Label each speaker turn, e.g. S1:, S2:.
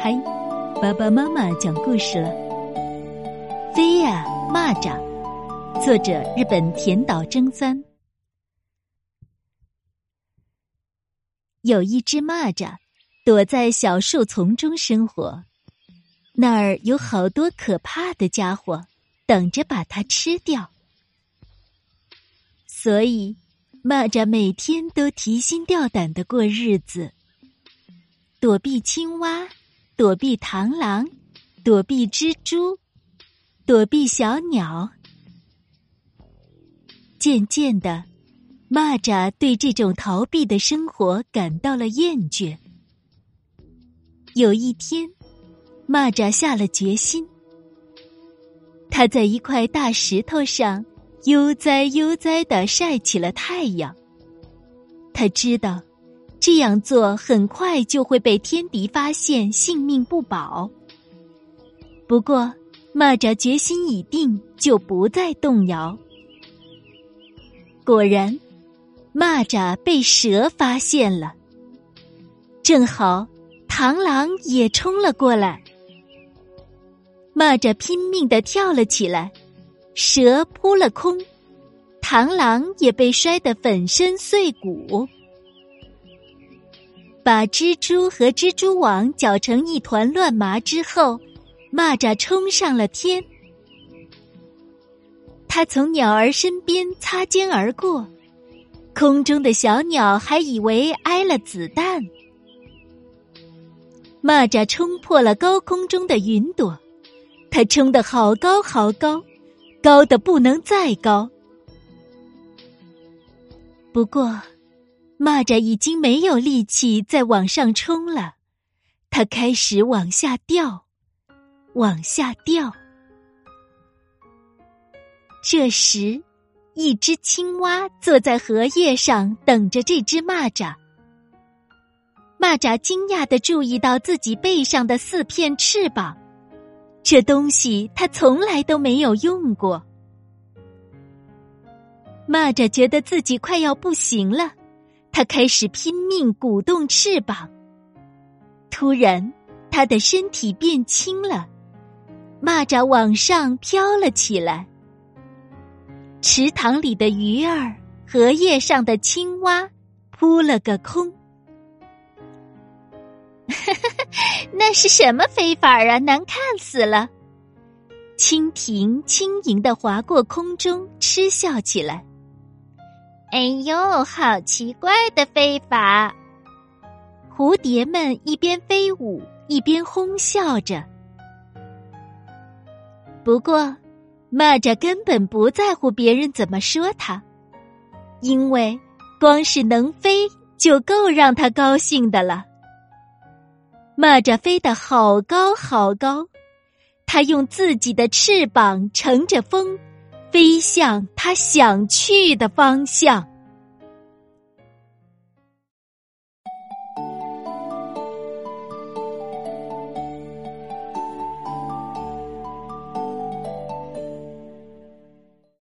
S1: 嗨，爸爸妈妈讲故事了。飞呀，蚂蚱，作者日本田岛征三。有一只蚂蚱躲在小树丛中生活，那儿有好多可怕的家伙等着把它吃掉，所以蚂蚱每天都提心吊胆的过日子，躲避青蛙。躲避螳螂，躲避蜘蛛，躲避小鸟。渐渐的，蚂蚱对这种逃避的生活感到了厌倦。有一天，蚂蚱下了决心，他在一块大石头上悠哉悠哉的晒起了太阳。他知道。这样做很快就会被天敌发现，性命不保。不过，蚂蚱决心已定，就不再动摇。果然，蚂蚱被蛇发现了。正好，螳螂也冲了过来。蚂蚱拼命的跳了起来，蛇扑了空，螳螂也被摔得粉身碎骨。把蜘蛛和蜘蛛网搅成一团乱麻之后，蚂蚱冲上了天。它从鸟儿身边擦肩而过，空中的小鸟还以为挨了子弹。蚂蚱冲破了高空中的云朵，它冲得好高好高，高的不能再高。不过。蚂蚱已经没有力气再往上冲了，它开始往下掉，往下掉。这时，一只青蛙坐在荷叶上等着这只蚂蚱。蚂蚱惊讶的注意到自己背上的四片翅膀，这东西它从来都没有用过。蚂蚱觉得自己快要不行了。他开始拼命鼓动翅膀。突然，他的身体变轻了，蚂蚱往上飘了起来。池塘里的鱼儿，荷叶上的青蛙，扑了个空。那是什么飞法啊？难看死了！蜻蜓轻盈的划过空中，嗤笑起来。哎呦，好奇怪的飞法！蝴蝶们一边飞舞一边哄笑着。不过，蚂蚱根本不在乎别人怎么说他，因为光是能飞就够让他高兴的了。蚂蚱飞得好高好高，它用自己的翅膀乘着风。飞向他想去的方向。